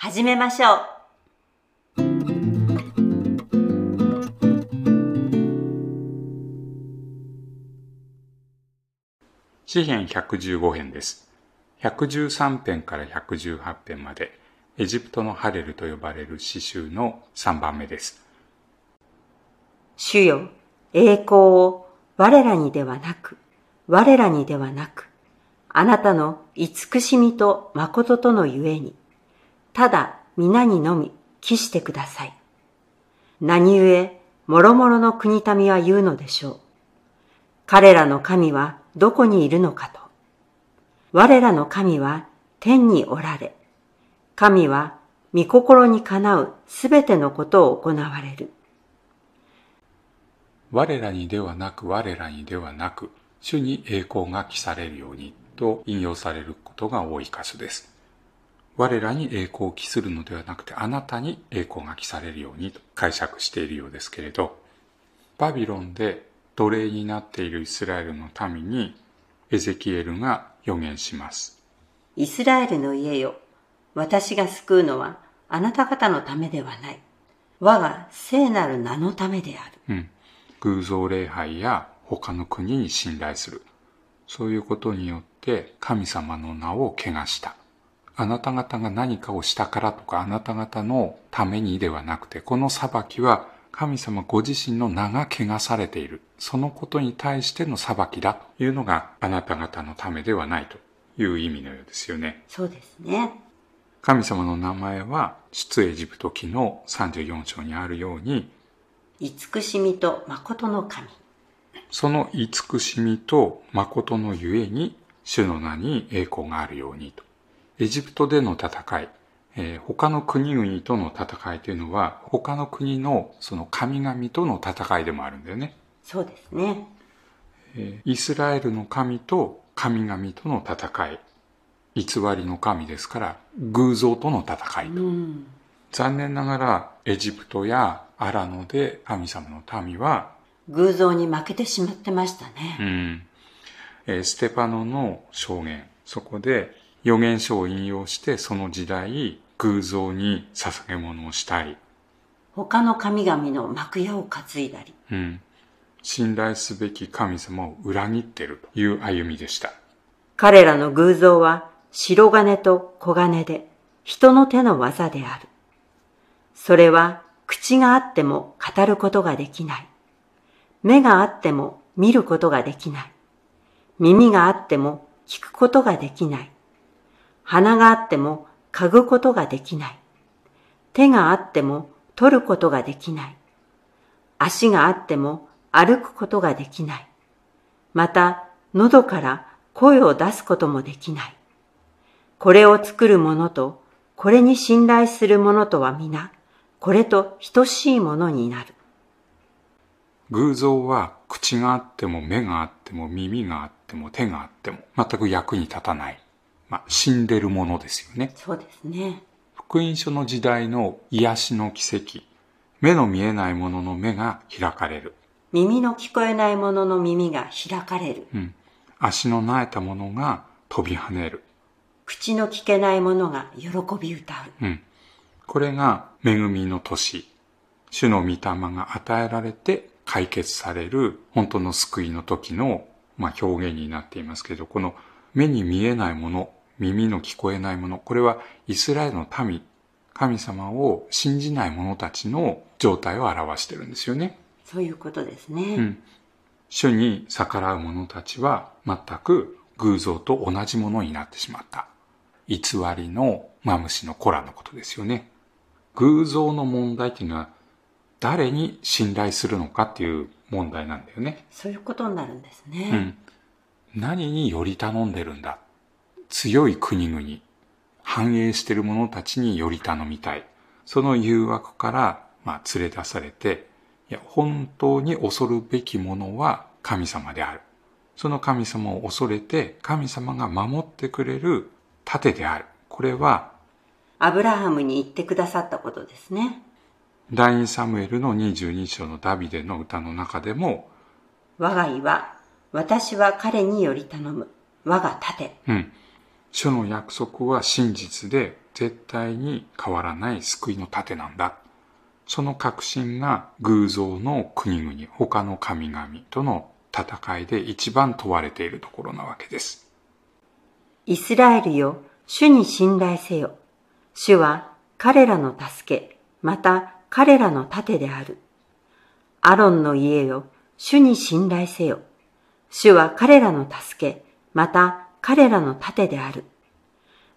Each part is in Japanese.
始めましょう。詩編115編です113編から118編までエジプトのハレルと呼ばれる詩集の3番目です主よ、栄光を我らにではなく、我らにではなく、あなたの慈しみと誠とのゆえに、ただ皆にのみ帰してください。何故、もろもろの国民は言うのでしょう。彼らの神はどこにいるのかと。我らの神は天におられ、神は御心にかなうすべてのことを行われる。我らにではなく我らにではなく主に栄光が期されるようにと引用されることが多い箇所です我らに栄光を期するのではなくてあなたに栄光が期されるようにと解釈しているようですけれどバビロンで奴隷になっているイスラエルの民にエゼキエルが予言しますイスラエルの家よ、私が救うのはあなた方のためではない。我が聖なる名のためである。うん偶像礼拝や他の国に信頼するそういうことによって神様の名を汚したあなた方が何かをしたからとかあなた方のためにではなくてこの裁きは神様ご自身の名が汚されているそのことに対しての裁きだというのがあなた方のためではないという意味のようですよねそうですね。神様の名前は出エジプト記の34章にあるように慈しみと誠の神。その慈しみと誠のゆえに、主の名に栄光があるようにと。エジプトでの戦い、えー他の国々との戦いというのは、他の国のその神々との戦いでもあるんだよね。そうですね。えーイスラエルの神と神々との戦い、偽りの神ですから、偶像との戦いと。うん。残念ながら、エジプトやアラノで神様の民は、偶像に負けてしまってましたうね。んえーステパノの証言そこで預言書を引用してその時代偶像に捧げ物をしたり、他の神々の幕屋を担いだり。うん、信頼すべき神様を裏切っているという歩みでした彼らの偶像は白金と小金で人の手の技である。それは口があっても語ることができない。目があっても見ることができない。耳があっても聞くことができない。鼻があっても嗅ぐことができない。手があっても取ることができない。足があっても歩くことができない。また、喉から声を出すこともできない。これを作る者と、これに信頼する者とは皆、これと等しいものになる。偶像は口があっても目があっても耳があっても手があっても全く役に立たない、まあ、死んでるものですよね。そうですね。福音書の時代の癒しの奇跡。目の見えないものの目が開かれる。耳の聞こえない者の耳が開かれる。うん、足の苗えたものが飛び跳ねる、口の聞けない者が喜び歌う。うん、これが恵みの年。主の御霊が与えられて解決される本当の救いの時の、まあ、表現になっていますけどこの目に見えないもの耳の聞こえないものこれはイスラエルの民神様を信じない者たちの状態を表してるんですよね。そういうことですね。うん、主に逆らう者たちは全く偶像と同じものになってしまった。偽りのマムシの子らのことですよね。偶像の問題っていうのは誰に信頼するのかっていう問題なんだよね。そういうことになるんですね。うん。何により頼んでるんだ。強い国々、繁栄している者たちにより頼みたい。その誘惑から、まあ、連れ出されて、いや、本当に恐るべきものは神様である。その神様を恐れて、神様が守ってくれる盾である。これは、アブラハムに言ってくださったことですね。第2サムエルの22章のダビデの歌の中でも、我が家は、私は彼により頼む。我が盾。うん。主の約束は真実で絶対に変わらない救いの盾なんだ。その確信が偶像の国々、他の神々との戦いで一番問われているところなわけです。イスラエルよ、主に信頼せよ。主は彼らの助け、また彼らの盾である。アロンの家よ、主に信頼せよ。主は彼らの助け、また彼らの盾である。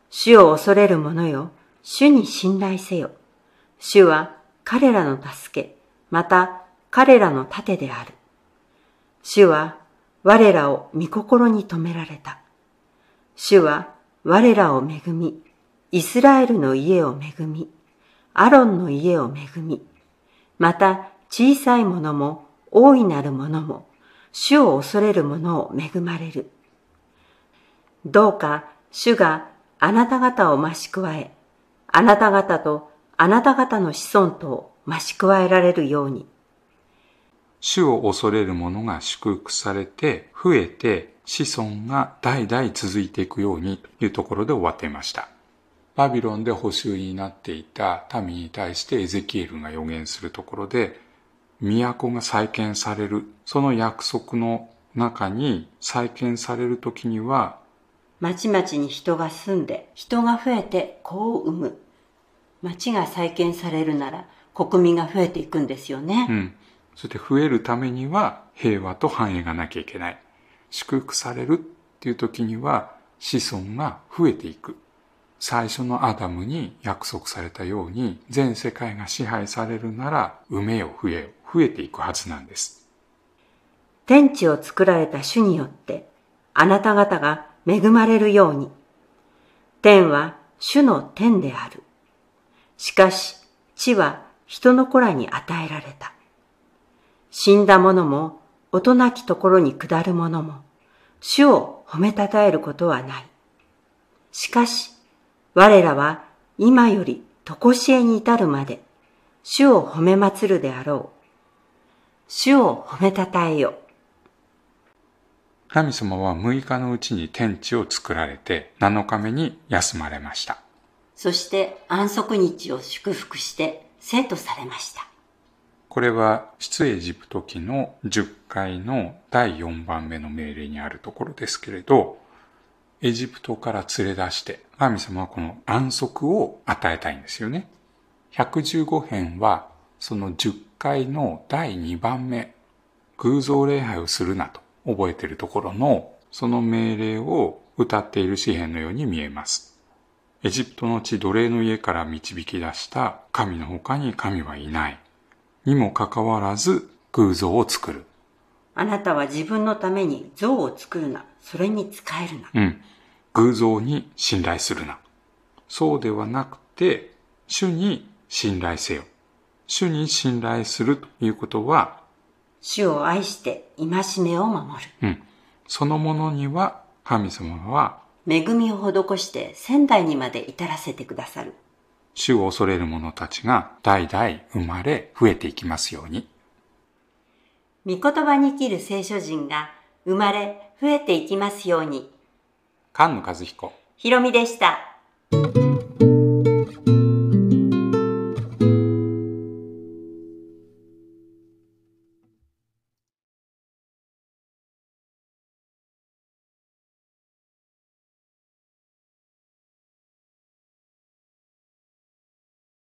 主を恐れる者よ、主に信頼せよ。主は彼らの助け、また彼らの盾である。主は我らを御心に止められた。主は我らを恵み、イスラエルの家を恵み、アロンの家を恵み、また小さい者も大いなる者も、主を恐れる者を恵まれる。どうか主があなた方を増し加え、あなた方とあなた方の子孫と増し加えられるように。主を恐れる者が祝福されて、増えて、子孫が代々続いていくようにというところで終わっていました。バビロンで補修になっていた民に対してエゼキエルが予言するところで、都が再建される、その約束の中に再建される時には、町々に人が住んで、人が増えて子を産む。町が再建されるなら国民が増えていくんですよね。うん。そして増えるためには平和と繁栄がなきゃいけない。祝福されるっていう時には子孫が増えていく。最初のアダムに約束されたように全世界が支配されるなら埋めよ増えよ増えていくはずなんです。天地を作られた主によってあなた方が恵まれるように。天は主の天である。しかし地は人の子らに与えられた。死んだ者も、音なきところに下る者も、主を褒めたたえることはない。しかし、我らは今より常しえに至るまで、主を褒め祭るであろう。主を褒めたたえよ。神様は6日のうちに天地を作られて7日目に休まれました。そして安息日を祝福して生徒されました。これは出エジプト記の10回の第4番目の命令にあるところですけれど、エジプトから連れ出して、神様はこの安息を与えたいんですよね。115編はその10回の第2番目、偶像礼拝をするなと覚えているところのその命令を歌っている詩篇のように見えます。エジプトの地奴隷の家から導き出した神の他に神はいない。にもかかわらず偶像を作る。あなたは自分のために像を作るな。それに使えるな。うん。偶像に信頼するな。そうではなくて、主に信頼せよ。主に信頼するということは、主を愛して戒めを守る。うん。そのものには神様は恵みを施して仙台にまで至らせてくださる。主を恐れる者たちが代々生まれ増えていきますように。御言葉に生きる聖書人が生まれ増えていきますように。菅野和彦。ひろみでした。